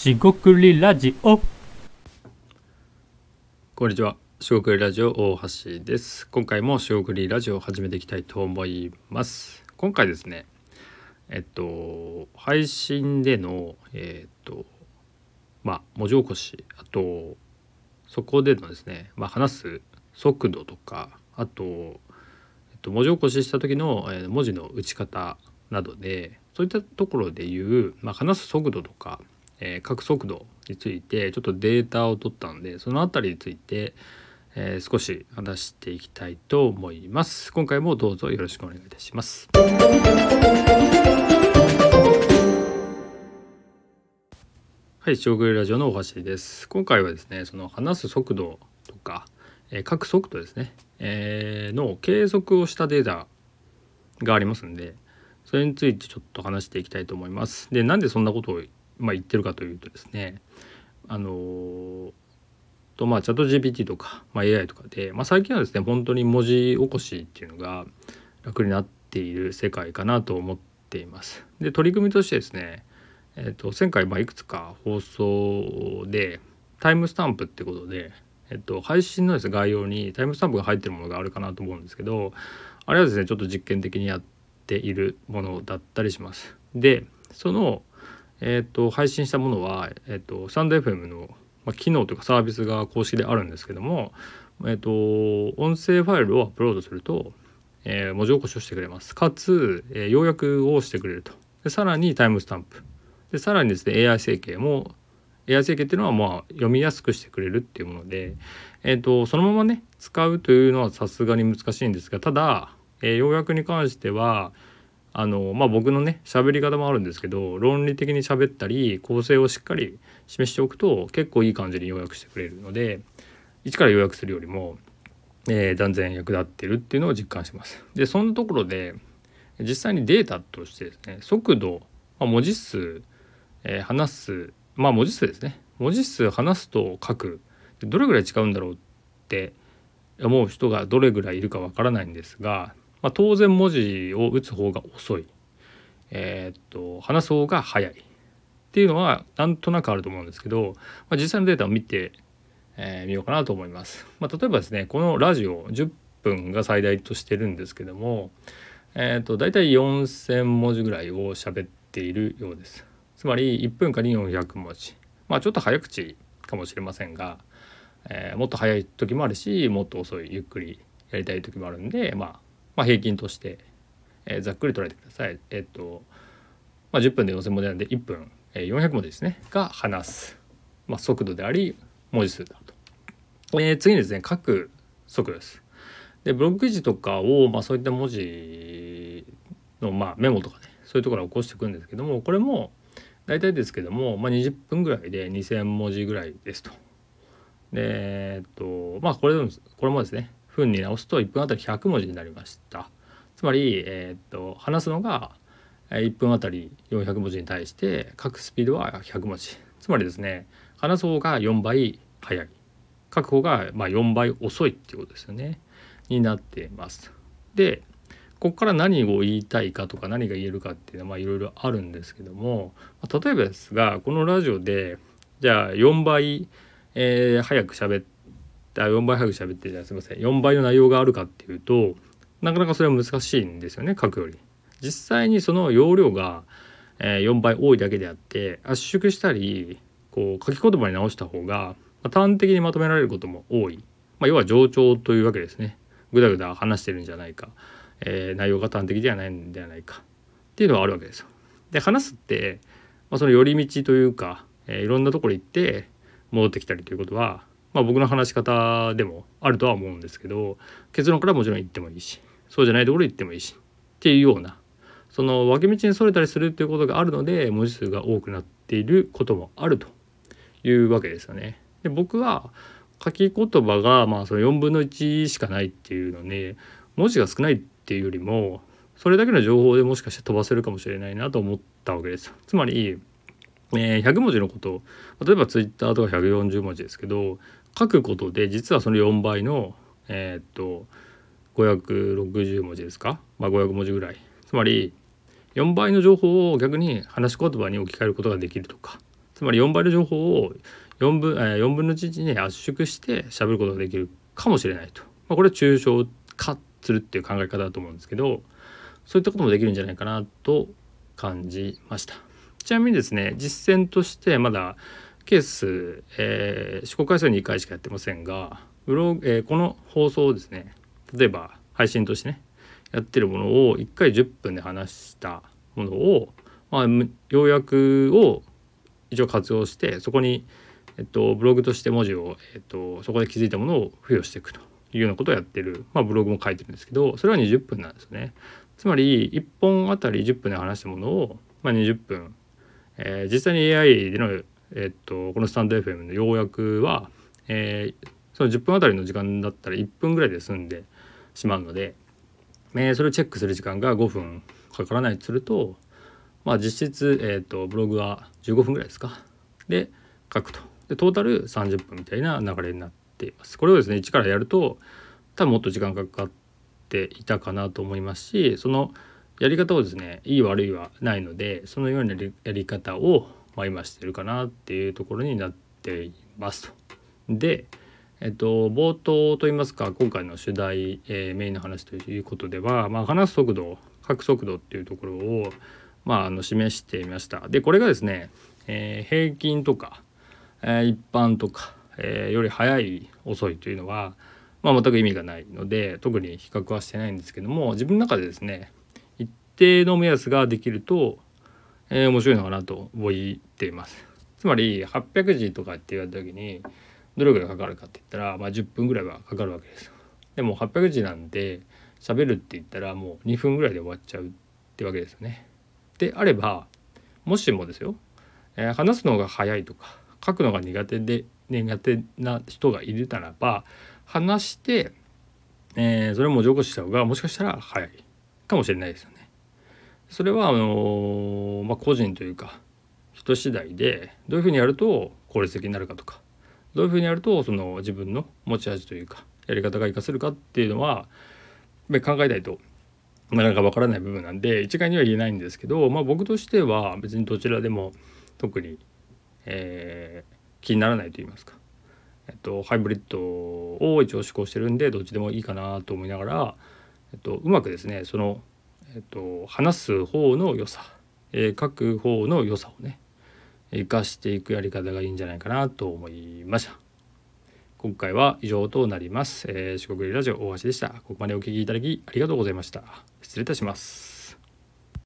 しごくりラジオこんにちは。しごくりラジオ大橋です。今回もしごくりラジオを始めていきたいと思います。今回ですね、えっと、配信での、えっと、まあ、文字起こし、あと、そこでのですね、まあ、話す速度とか、あと、えっと、文字起こしした時の、え文字の打ち方などで、そういったところでいう、まあ、話す速度とか、えー書く速度についてちょっとデータを取ったんでそのあたりについて、えー少し話していきたいと思います。今回もどうぞよろしくお願いいたします。はい、将軍ラジオの大橋です。今回はですねその話す速度とか、えー書く速度ですね、えーの計測をしたデータがありますんでそれについてちょっと話していきたいと思います。でなんでそんなことをまあ、言ってるかというとですねあのとまあチャット GPT とか、まあ、AI とかで、まあ、最近はですね本当に文字起こしっていうのが楽になっている世界かなと思っています。で取り組みとしてですね、えー、と前回まあいくつか放送でタイムスタンプってことで、えっと配信のです、ね、概要にタイムスタンプが入ってるものがあるかなと思うんですけどあれはですねちょっと実験的にやっているものだったりします。でそのえー、と配信したものは、えー、とスタンド FM の、まあ、機能というかサービスが公式であるんですけども、えー、と音声ファイルをアップロードすると、えー文字起こしをしてくれます。かつ、えー要約をしてくれると。でさらにタイムスタンプ。でさらにですね AI 整形も AI 整形っていうのはまあ読みやすくしてくれるっていうもので、えー、とそのままね使うというのはさすがに難しいんですがただ、えー要約に関してはあのまあ僕のね喋り方もあるんですけど論理的に喋ったり構成をしっかり示しておくと結構いい感じに要約してくれるので一から要約するよりも、えー断然役立ってるっていうのを実感します。でそのところで実際にデータとしてですね速度、まあ、文字数、えー話すまあ文字数ですね文字数話すと書くでどれぐらい違うんだろうって思う人がどれぐらいいるかわからないんですがまあ、当然文字を打つ方が遅い、えーっと話す方が早いっていうのはなんとなくあると思うんですけど、まあ、実際のデータを見てみ、えーようかなと思います。まあ、例えばですねこのラジオ10分が最大としてるんですけども、えーっと大体4,000文字ぐらいを喋っているようです。つまり1分間に400文字まあちょっと早口かもしれませんが、えーもっと早い時もあるしもっと遅いゆっくりやりたい時もあるんでまあまあ、平均として、えーざっくり捉えてください。えっと、まあ、10分で4,000文字なんで1分、えー400文字ですねが話す、まあ、速度であり文字数だと。えー次にですね書く速度です。でブログ記事とかを、まあ、そういった文字の、まあ、メモとかねそういうところを起こしていくんですけどもこれも大体ですけども、まあ、20分ぐらいで2,000文字ぐらいですと。でえっとまあこれでもこれもですね分に直すと1分あたり100文字になりました。つまり、えーっと話すのが1分あたり400文字に対して書くスピードは100文字。つまりですね話す方が4倍速い。書く方がま4倍遅いっていうことですよね。になっています。でここから何を言いたいかとか何が言えるかっていうのはいろいろあるんですけども例えばですがこのラジオでじゃあ4倍、えー早く喋ってあ4倍早く喋ってじゃあすみません。4倍の内容があるかっていうとなかなかそれは難しいんですよね書くより。実際にその容量が、えー4倍多いだけであって圧縮したりこう書き言葉に直した方が、まあ端的にまとめられることも多い、まあ、要は冗長というわけですね。ぐだぐだ話してるんじゃないか、えー内容が端的ではないんではないか。っていうのはあるわけですよ。で話すって、まあ、その寄り道というか、えーいろんなところ行って戻ってきたりということはまあ、僕の話し方でもあるとは思うんですけど結論からもちろん言ってもいいしそうじゃないところ言ってもいいしっていうようなその脇道にそれたりするっていうことがあるので文字数が多くなっていることもあるというわけですよね。で僕は書き言葉がまあその4分の1しかないっていうので文字が少ないっていうよりもそれだけの情報でもしかして飛ばせるかもしれないなと思ったわけです。つまりえー100文字のこと例えばツイッターとか140文字ですけど書くことで実はその4倍のえーっと560文字ですか、まあ、500文字ぐらい。つまり4倍の情報を逆に話し言葉に置き換えることができるとか。つまり4倍の情報を4分,、4分の1に圧縮して喋ることができるかもしれないと、まあ、これは抽象化するっていう考え方だと思うんですけどそういったこともできるんじゃないかなと感じました。ちなみにですね実践としてまだケース、えー、試行回数2回しかやってませんがブログ、えー、この放送をですね例えば配信としてねやってるものを1回10分で話したものを、まあ、要約を一応活用してそこに、えっと、ブログとして文字を、えっと、そこで気づいたものを付与していくというようなことをやってる、まあ、ブログも書いてるんですけどそれは20分なんですよね。つまり1本あたり10分で話したものを、まあ、20分、えー、実際に AI での、えっと、このスタンド FM の要約は、えー、その10分あたりの時間だったら1分ぐらいで済んでしまうので、えー、それをチェックする時間が5分かからないとすると、まあ、実質、えーと、ブログは15分ぐらいですか？で書くと。でトータル30分みたいな流れになっています。これをですね一からやると多分もっと時間かかっていたかなと思いますしそのやり方をですねいい悪いはないのでそのようなやり方を、まあ、今してるかなっていうところになっていますと。でえっと、冒頭といいますか今回の主題、えー、メインの話ということでは、まあ、話す速度書く速度っていうところを、まあ、あの示していました。でこれがですね、えー、平均とか、えー、一般とか、えー、より早い遅いというのは、まあ、全く意味がないので特に比較はしてないんですけども自分の中でですね一定の目安ができると、えー、面白いのかなと思っています。つまり800字とかって言われた時にどれぐらいかかるかって言ったら、まあ、10分ぐらいはかかるわけです。でも800字なんで喋るって言ったらもう2分ぐらいで終わっちゃうってわけですよね。であればもしもですよ、えー、話すのが早いとか書くのが苦手で苦手な人がいるならば話して、えー、それを文字起こしした方がもしかしたら早いかもしれないですよね。それはあのー、まあ、個人というか人次第でどういうふうにやると効率的になるかとかどういうふうにやるとその自分の持ち味というかやり方が活かせるかっていうのは考えないとなかなかわからない部分なんで一概には言えないんですけど、まあ、僕としては別にどちらでも特に、え、気にならないと言いますか、えっと、ハイブリッドを一応施行してるんでどっちでもいいかなと思いながら、えっと、うまくですねその、えっと、話す方の良さ、えー、書く方の良さをね生かしていくやり方がいいんじゃないかなと思いました。今回は以上となります。えー、四国ラジオ大橋でした。ここまでお聴きいただきありがとうございました。失礼いたします。